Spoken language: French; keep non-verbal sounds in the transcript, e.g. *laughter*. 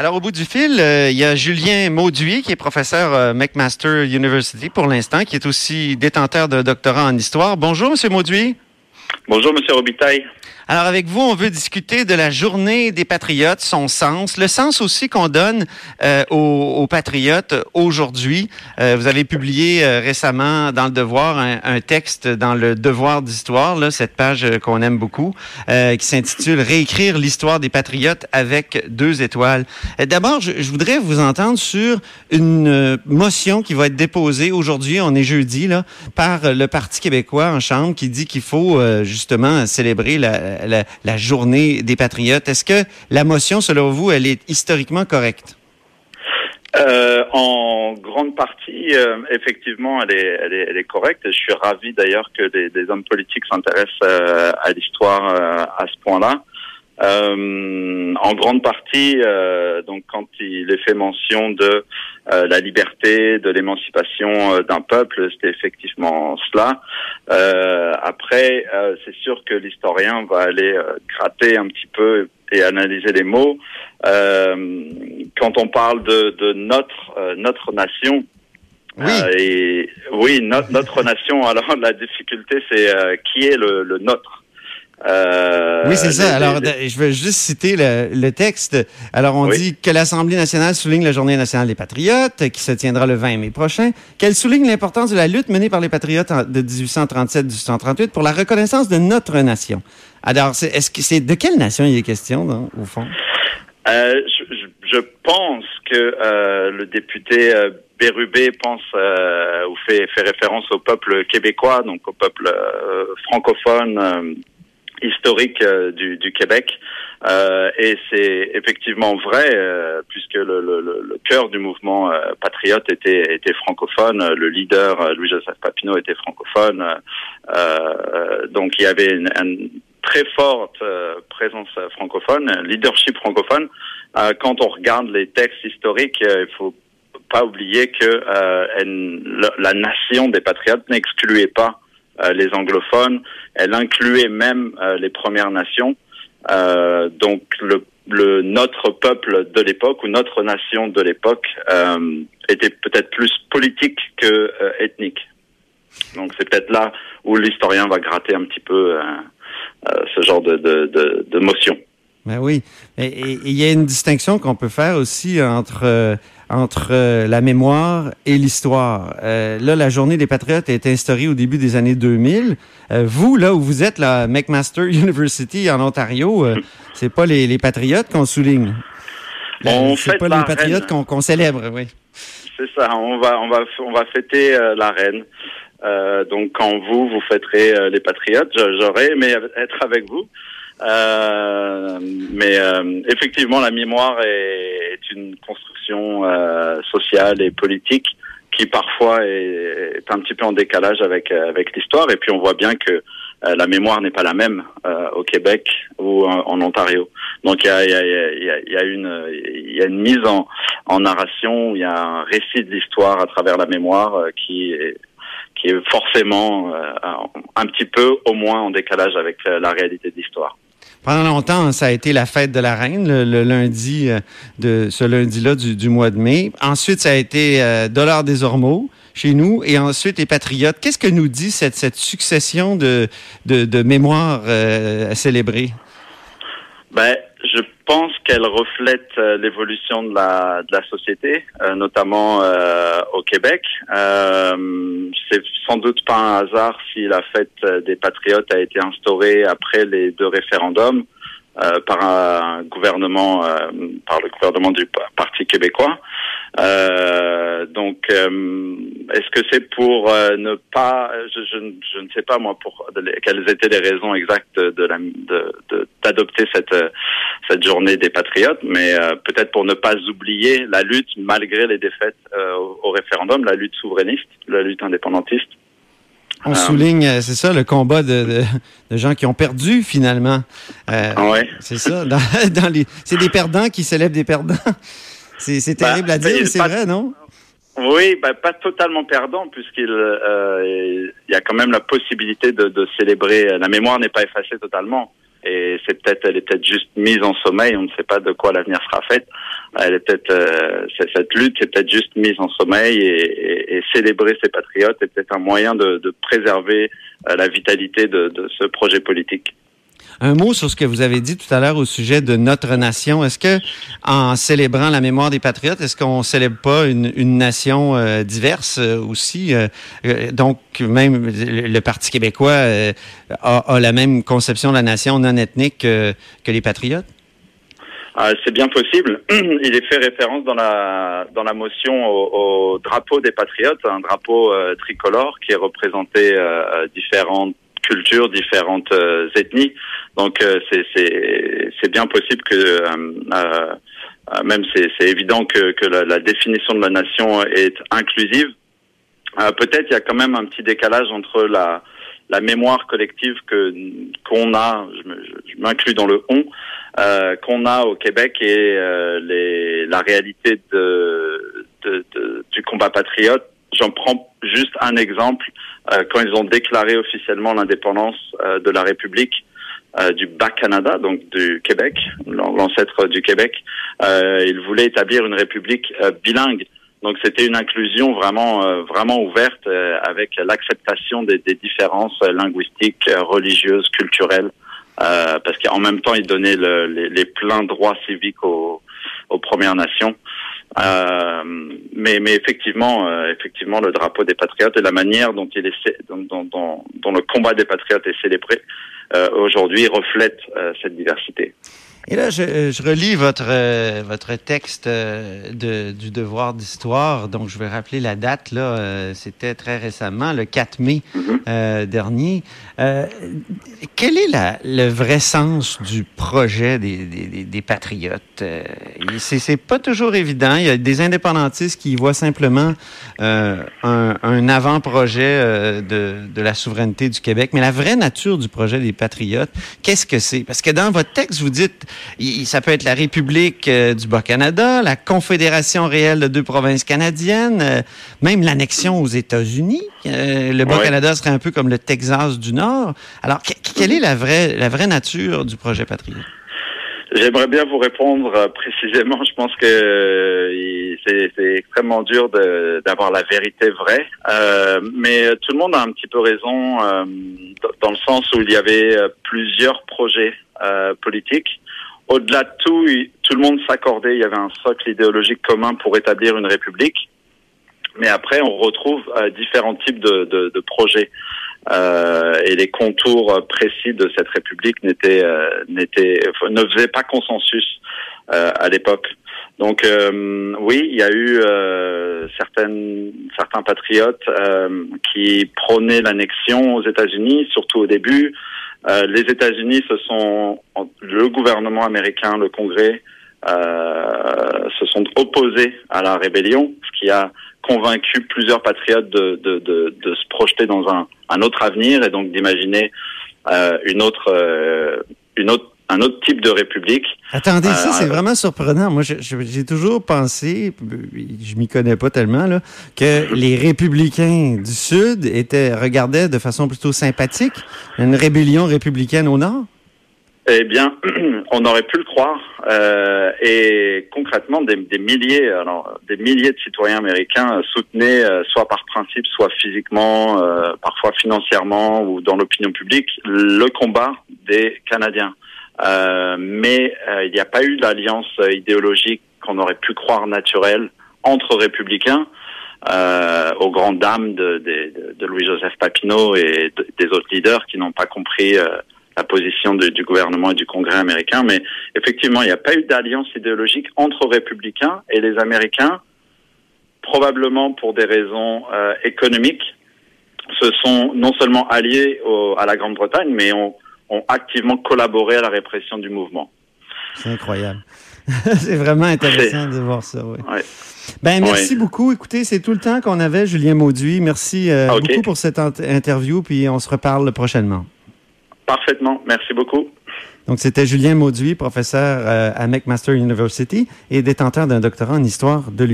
Alors, au bout du fil, euh, il y a Julien Mauduit, qui est professeur euh, McMaster University pour l'instant, qui est aussi détenteur d'un doctorat en histoire. Bonjour, Monsieur Mauduit. Bonjour, Monsieur Robitaille. Alors avec vous, on veut discuter de la journée des patriotes, son sens, le sens aussi qu'on donne euh, aux, patriotes aujourd'hui. Euh, vous avez publié euh, récemment dans le Devoir un, texte dans le Devoir d'histoire, cette page qu'on aime beaucoup, qui s'intitule Réécrire l'histoire des patriotes avec deux étoiles. D'abord, je, je, voudrais vous entendre sur une motion qui va être déposée aujourd'hui, on est jeudi, là, par le Parti québécois en Chambre, qui dit qu'il faut justement célébrer la la, journée des patriotes. Est-ce que la motion, selon vous, elle est historiquement correcte? Euh, en grande partie, euh, effectivement, elle est, elle, est, correcte. Je suis ravi d'ailleurs que des, hommes politiques s'intéressent euh, à l'histoire à ce point-là. Euh, en grande partie, euh, donc quand il est fait mention de euh, la liberté, de l'émancipation d'un peuple, c'était effectivement cela. après, c'est sûr que l'historien va aller gratter un petit peu et analyser les mots. quand on parle de, de notre notre nation, oui, et, oui notre, notre nation. *laughs* Alors la difficulté, c'est qui est le, le nôtre? Euh, oui, c'est ça. Alors, je veux juste citer le, texte. Alors, on dit que l'Assemblée nationale souligne la Journée nationale des patriotes, qui se tiendra le 20 mai prochain, qu'elle souligne l'importance de la lutte menée par les patriotes de 1837-1838 pour la reconnaissance de notre nation. Alors, est-ce que c'est de quelle nation il est question, au fond? Euh, je, pense que euh, le député euh, Bérubé pense ou fait, fait référence au peuple québécois, donc au peuple francophone historique euh, du, du, Québec. Euh, et c'est effectivement vrai, euh, puisque le, le, le, cœur du mouvement euh, patriote était, était francophone, le leader Louis-Joseph Papineau était francophone, donc il y avait une, une très forte présence francophone, leadership francophone. quand on regarde les textes historiques, il faut pas oublier que la nation des patriotes n'excluait pas euh, les anglophones. Elle incluait même euh, les Premières Nations. Euh, donc le, le, notre peuple de l'époque ou notre nation de l'époque était peut-être plus politique que ethnique. Donc c'est peut-être là où l'historien va gratter un petit peu ce genre de, de, de, de motion. Ben oui. Et il y a une distinction qu'on peut faire aussi entre entre euh, la mémoire et l'histoire. Euh, là, la journée des patriotes a été instaurée au début des années 2000. Euh, vous, là où vous êtes, la McMaster *laughs* University en Ontario, euh, c'est pas les, les patriotes qu'on souligne. C'est pas les patriotes qu'on célèbre, oui. C'est ça. On va on va on va fêter la reine. donc quand vous vous fêterez les patriotes, j'aurais aimé être avec vous. Euh, mais euh, effectivement, la mémoire est, est une construction euh, sociale et politique qui parfois est, est, un petit peu en décalage avec avec l'histoire. Et puis on voit bien que la mémoire n'est pas la même au Québec ou en, Ontario. Donc il y a, y, a, y, a, y a, une il y a une mise en, en narration, il y a un récit de l'histoire à travers la mémoire qui est qui est forcément un petit peu au moins en décalage avec la réalité de l'histoire. Pendant longtemps, ça a été la fête de la reine, le, lundi euh, de ce lundi-là du, mois de mai. Ensuite, ça a été euh, Dollar des Ormeaux chez nous, et ensuite les Patriotes. Qu'est-ce que nous dit cette, cette succession de, de, de mémoires euh, à célébrer? Ben, je pense qu'elle reflète euh, l'évolution de la, de la société, euh, notamment euh, au Québec. c'est sans doute pas un hasard si la fête des patriotes a été instaurée après les deux référendums par un gouvernement, par le gouvernement du Parti québécois. Euh, donc, euh, est-ce que c'est pour euh, ne pas, je, je, je, ne sais pas moi, pour quelles étaient les raisons exactes de d'adopter cette cette journée des patriotes, mais peut-être pour ne pas oublier la lutte malgré les défaites au, référendum, la lutte souverainiste, la lutte indépendantiste. On souligne, c'est ça, le combat de, de, gens qui ont perdu finalement. ouais. C'est ça. Dans, *laughs* dans les, c'est des perdants qui célèbrent des perdants. C'est bah, terrible à dire, mais c'est vrai, non? Oui, bah, pas totalement perdant, puisqu'il euh, y a quand même la possibilité de, de célébrer. La mémoire n'est pas effacée totalement. Et c'est peut-être, elle est peut-être juste mise en sommeil. On ne sait pas de quoi l'avenir sera fait. elle est peut-être cette lutte est peut-être juste mise en sommeil et, et, célébrer ces patriotes est peut-être un moyen de, de préserver la vitalité de, de ce projet politique. Un mot sur ce que vous avez dit tout à l'heure au sujet de notre nation. Est-ce que, en célébrant la mémoire des patriotes, est-ce qu'on célèbre pas une, une nation euh, diverse euh, aussi? Euh, Donc, même le Parti québécois a, a, la même conception de la nation non ethnique que, que les patriotes? Ah, c'est bien possible. *clears throat* Il est fait référence dans la dans la motion au, au drapeau des patriotes, un drapeau tricolore qui est représenté différentes cultures, différentes ethnies. Donc euh, c'est bien possible que euh, euh, même c'est évident que, que la, définition de la nation est inclusive. Peut-être il y a quand même un petit décalage entre la, la mémoire collective que qu'on a, je m'inclus dans le on, euh, qu'on a au Québec et les, la réalité de, de, de, du combat patriote. J'en prends juste un exemple. quand ils ont déclaré officiellement l'indépendance de la République, euh, du Bas-Canada, donc du Québec, l'ancêtre du Québec. Euh, il voulait établir une république euh, bilingue. Donc c'était une inclusion vraiment euh, vraiment ouverte avec l'acceptation des, des, différences linguistiques, religieuses, culturelles, parce qu'en même temps il donnait le, les, les, pleins droits civiques aux, aux Premières Nations. Mais, mais effectivement, effectivement, le drapeau des patriotes et la manière dont il est, dont, dont, dont le combat des patriotes est célébré, euh, aujourd'hui reflète euh, cette diversité. Et là, je, euh, je relis votre euh, votre texte euh, de, du devoir d'histoire. Donc, je vais rappeler la date. Là, c'était très récemment, le 4 mai mm-hmm. dernier. quel est la, le vrai sens du projet des, des, des patriotes? C'est pas toujours évident. Il y a des indépendantistes qui voient simplement un, un avant-projet de, de la souveraineté du Québec. Mais la vraie nature du projet des patriotes, qu'est-ce que c'est? Parce que dans votre texte, vous dites ça peut être la République euh, du Bas-Canada, la Confédération réelle de deux provinces canadiennes, euh, même l'annexion aux États-Unis. Euh, le Bas-Canada serait un peu comme le Texas du Nord. Alors, quelle est la vraie, la vraie nature du projet Patriot? J'aimerais bien vous répondre précisément. Je pense que c'est extrêmement dur d'avoir la vérité vraie, mais tout le monde a un petit peu raison dans le sens où il y avait plusieurs projets politiques au-delà de tout, tout le monde s'accordait, il y avait un socle idéologique commun pour établir une république. Mais après, on retrouve euh, différents types de, de, de projets. Euh, et les contours précis de cette république n'étaient, euh, n'étaient, ne faisaient pas consensus euh, à l'époque. Donc oui, il y a eu certaines, certains patriotes qui prônaient l'annexion aux États-Unis, surtout au début. Euh, les États-Unis se sont, le gouvernement américain, le Congrès, euh, se sont opposés à la rébellion, ce qui a convaincu plusieurs patriotes de, de, de, de se projeter dans un, un, autre avenir et donc d'imaginer euh, une autre, euh, une autre un autre type de république. Attendez, ça, c'est euh, vraiment surprenant. Moi, j'ai toujours pensé, je m'y connais pas tellement, là, que les républicains du Sud étaient regardés de façon plutôt sympathique, une rébellion républicaine au Nord. Eh bien, *clears throat* on aurait pu le croire. Euh, et concrètement, des, des, milliers, alors des milliers de citoyens américains soutenaient, euh, soit par principe, soit physiquement, euh, parfois financièrement ou dans l'opinion publique, le combat des Canadiens. Euh, mais euh, il n'y a pas eu d'alliance idéologique qu'on aurait pu croire naturelle entre républicains, euh, aux grandes dames de, de, de Louis-Joseph Papineau et des autres leaders qui n'ont pas compris euh, la position de, du gouvernement et du Congrès américain. Mais effectivement, il n'y a pas eu d'alliance idéologique entre républicains et les Américains, probablement pour des raisons euh, économiques, se sont non seulement alliés au, à la Grande-Bretagne, mais ont ont activement collaboré à la répression du mouvement. C'est incroyable. *laughs* c'est vraiment intéressant de voir ça. Oui. Ouais. Ben merci beaucoup. Écoutez, c'est tout le temps qu'on avait, Julien Mauduit. Merci euh, beaucoup pour cette interview, puis on se reparle prochainement. Parfaitement. Merci beaucoup. Donc, c'était Julien Mauduit, professeur euh, à McMaster University et détenteur d'un doctorat en histoire de